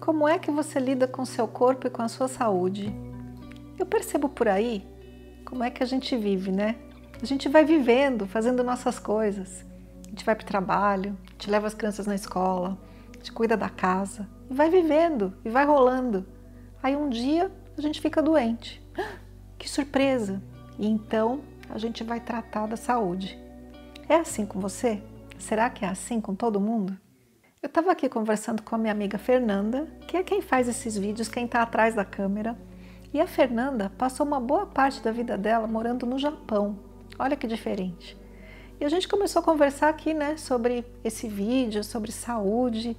Como é que você lida com seu corpo e com a sua saúde? Eu percebo por aí como é que a gente vive, né? A gente vai vivendo, fazendo nossas coisas. A gente vai para o trabalho, a gente leva as crianças na escola, a gente cuida da casa e vai vivendo e vai rolando. Aí um dia a gente fica doente. Que surpresa! E então a gente vai tratar da saúde. É assim com você? Será que é assim com todo mundo? Eu estava aqui conversando com a minha amiga Fernanda, que é quem faz esses vídeos, quem está atrás da câmera. E a Fernanda passou uma boa parte da vida dela morando no Japão. Olha que diferente. E a gente começou a conversar aqui, né, sobre esse vídeo, sobre saúde.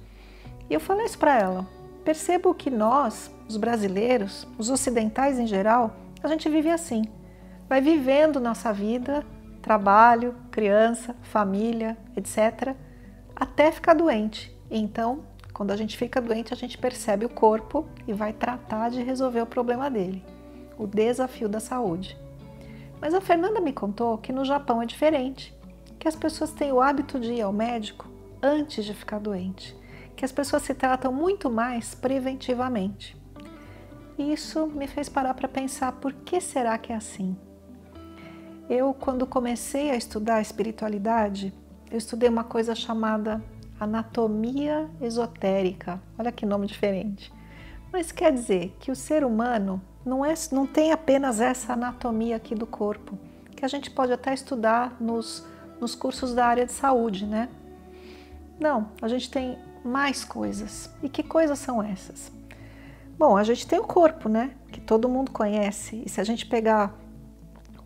E eu falei isso para ela. Percebo que nós, os brasileiros, os ocidentais em geral, a gente vive assim. Vai vivendo nossa vida, trabalho, criança, família, etc, até ficar doente. Então, quando a gente fica doente, a gente percebe o corpo e vai tratar de resolver o problema dele. O desafio da saúde. Mas a Fernanda me contou que no Japão é diferente, que as pessoas têm o hábito de ir ao médico antes de ficar doente, que as pessoas se tratam muito mais preventivamente. E isso me fez parar para pensar por que será que é assim. Eu, quando comecei a estudar a espiritualidade, eu estudei uma coisa chamada anatomia esotérica. Olha que nome diferente. Mas quer dizer que o ser humano não, é, não tem apenas essa anatomia aqui do corpo, que a gente pode até estudar nos, nos cursos da área de saúde, né? Não, a gente tem mais coisas. E que coisas são essas? Bom, a gente tem o corpo, né? Que todo mundo conhece. E se a gente pegar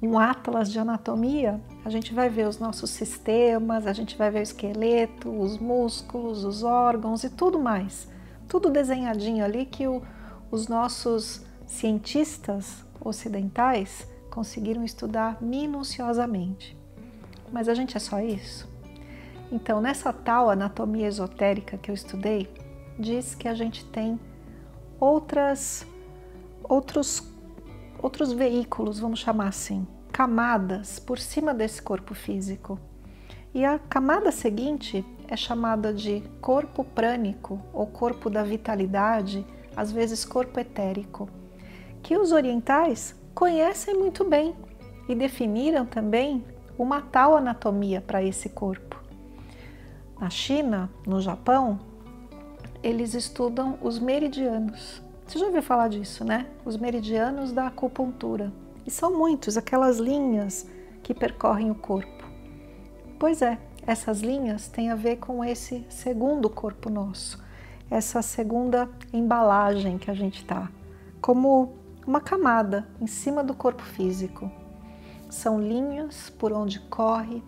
um atlas de anatomia, a gente vai ver os nossos sistemas, a gente vai ver o esqueleto, os músculos, os órgãos e tudo mais. Tudo desenhadinho ali que o, os nossos cientistas ocidentais conseguiram estudar minuciosamente. Mas a gente é só isso? Então, nessa tal anatomia esotérica que eu estudei, diz que a gente tem outras, outros outros veículos, vamos chamar assim, camadas por cima desse corpo físico. E a camada seguinte é chamada de corpo prânico ou corpo da vitalidade, às vezes corpo etérico, que os orientais conhecem muito bem e definiram também uma tal anatomia para esse corpo. Na China, no Japão, eles estudam os meridianos, você já ouviu falar disso, né? Os meridianos da acupuntura. E são muitos, aquelas linhas que percorrem o corpo. Pois é, essas linhas têm a ver com esse segundo corpo nosso, essa segunda embalagem que a gente tá, como uma camada em cima do corpo físico. São linhas por onde corre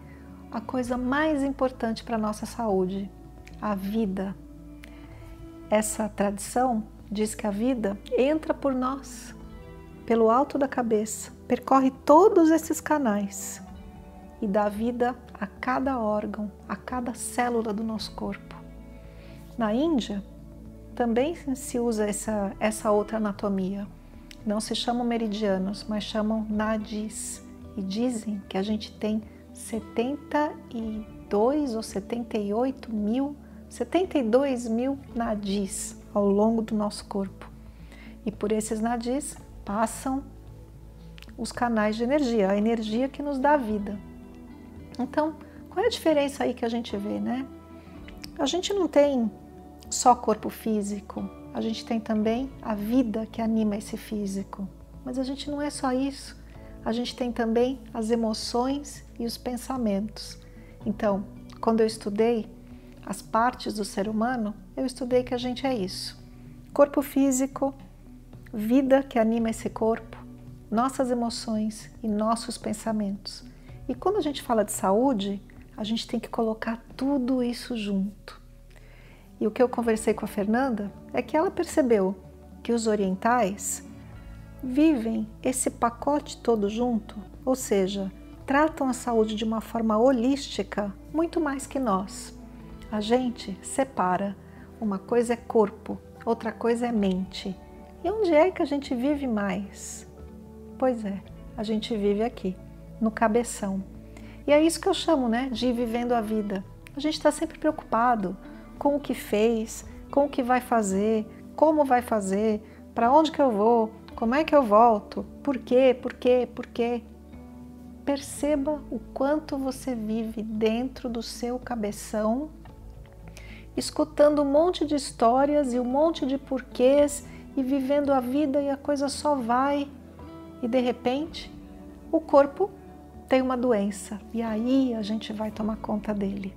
a coisa mais importante para a nossa saúde, a vida. Essa tradição diz que a vida entra por nós, pelo alto da cabeça, percorre todos esses canais e dá vida a cada órgão, a cada célula do nosso corpo. Na Índia, também se usa essa, essa outra anatomia. Não se chamam meridianos, mas chamam nadis. E dizem que a gente tem 72 ou 78 mil, 72 mil nadis ao longo do nosso corpo. E por esses nadis passam os canais de energia, a energia que nos dá vida. Então, qual é a diferença aí que a gente vê, né? A gente não tem só corpo físico, a gente tem também a vida que anima esse físico. Mas a gente não é só isso, a gente tem também as emoções e os pensamentos. Então, quando eu estudei as partes do ser humano, eu estudei que a gente é isso: corpo físico, vida que anima esse corpo, nossas emoções e nossos pensamentos. E quando a gente fala de saúde, a gente tem que colocar tudo isso junto. E o que eu conversei com a Fernanda é que ela percebeu que os orientais vivem esse pacote todo junto, ou seja, tratam a saúde de uma forma holística muito mais que nós. A gente separa. Uma coisa é corpo, outra coisa é mente. E onde é que a gente vive mais? Pois é, a gente vive aqui, no cabeção. E é isso que eu chamo né, de ir vivendo a vida. A gente está sempre preocupado com o que fez, com o que vai fazer, como vai fazer, para onde que eu vou, como é que eu volto, por quê, por quê, por quê. Perceba o quanto você vive dentro do seu cabeção, escutando um monte de histórias e um monte de porquês e vivendo a vida e a coisa só vai e de repente o corpo tem uma doença e aí a gente vai tomar conta dele.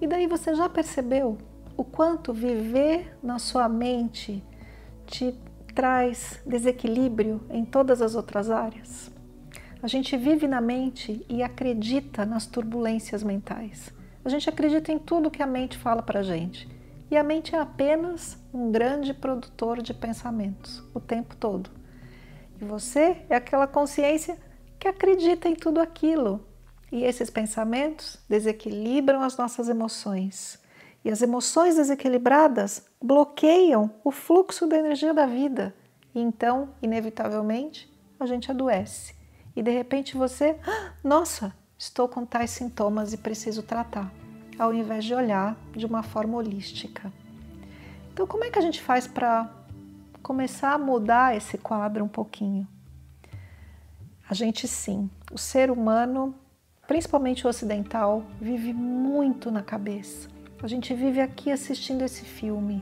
E daí você já percebeu o quanto viver na sua mente te traz desequilíbrio em todas as outras áreas? A gente vive na mente e acredita nas turbulências mentais. A gente acredita em tudo que a mente fala para a gente. E a mente é apenas um grande produtor de pensamentos o tempo todo. E você é aquela consciência que acredita em tudo aquilo. E esses pensamentos desequilibram as nossas emoções. E as emoções desequilibradas bloqueiam o fluxo da energia da vida. E então, inevitavelmente, a gente adoece. E de repente você, ah, nossa, estou com tais sintomas e preciso tratar, ao invés de olhar de uma forma holística. Então, como é que a gente faz para começar a mudar esse quadro um pouquinho? A gente sim, o ser humano, principalmente o ocidental, vive muito na cabeça. A gente vive aqui assistindo esse filme.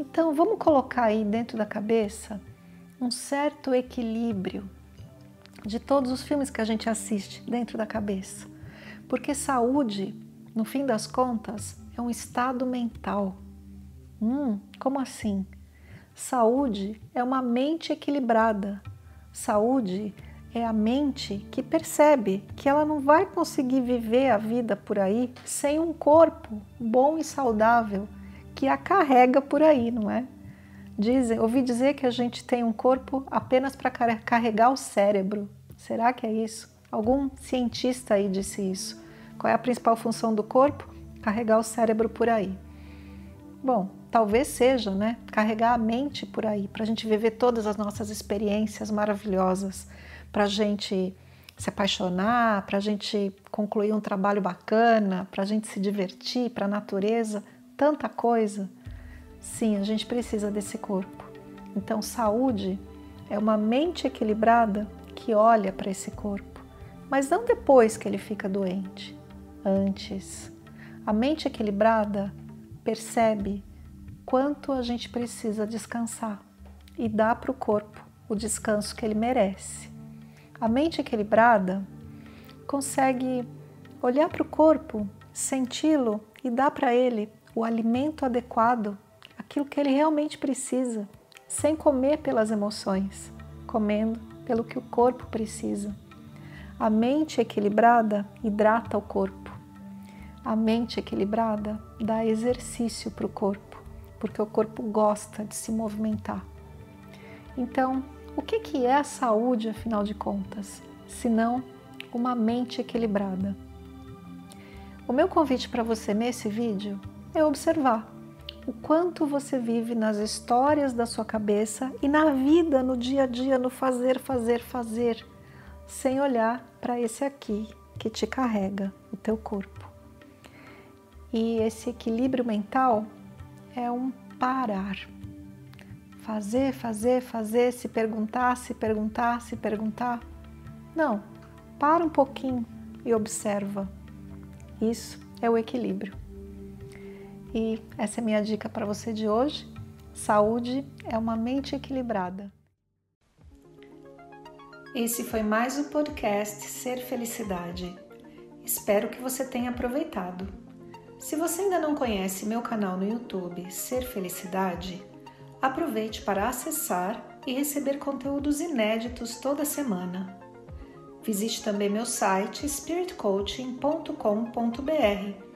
Então, vamos colocar aí dentro da cabeça um certo equilíbrio de todos os filmes que a gente assiste dentro da cabeça. Porque saúde, no fim das contas, é um estado mental. Hum, como assim? Saúde é uma mente equilibrada. Saúde é a mente que percebe que ela não vai conseguir viver a vida por aí sem um corpo bom e saudável que a carrega por aí, não é? Dizem, ouvi dizer que a gente tem um corpo apenas para carregar o cérebro. Será que é isso? Algum cientista aí disse isso. Qual é a principal função do corpo? Carregar o cérebro por aí. Bom, talvez seja, né? Carregar a mente por aí, para a gente viver todas as nossas experiências maravilhosas para a gente se apaixonar, para a gente concluir um trabalho bacana, para a gente se divertir, para a natureza, tanta coisa. Sim, a gente precisa desse corpo. Então, saúde é uma mente equilibrada que olha para esse corpo, mas não depois que ele fica doente, antes. A mente equilibrada percebe quanto a gente precisa descansar e dá para o corpo o descanso que ele merece. A mente equilibrada consegue olhar para o corpo, senti-lo e dar para ele o alimento adequado, aquilo que ele realmente precisa, sem comer pelas emoções, comendo pelo que o corpo precisa. A mente equilibrada hidrata o corpo. A mente equilibrada dá exercício para o corpo, porque o corpo gosta de se movimentar. Então, o que, que é a saúde, afinal de contas, se não uma mente equilibrada? O meu convite para você nesse vídeo é observar o quanto você vive nas histórias da sua cabeça e na vida, no dia a dia, no fazer, fazer, fazer, sem olhar para esse aqui que te carrega, o teu corpo. E esse equilíbrio mental é um parar fazer, fazer, fazer, se perguntar, se perguntar, se perguntar. Não, para um pouquinho e observa. Isso é o equilíbrio. E essa é minha dica para você de hoje. Saúde é uma mente equilibrada. Esse foi mais o podcast Ser Felicidade. Espero que você tenha aproveitado. Se você ainda não conhece meu canal no YouTube Ser Felicidade, Aproveite para acessar e receber conteúdos inéditos toda semana. Visite também meu site spiritcoaching.com.br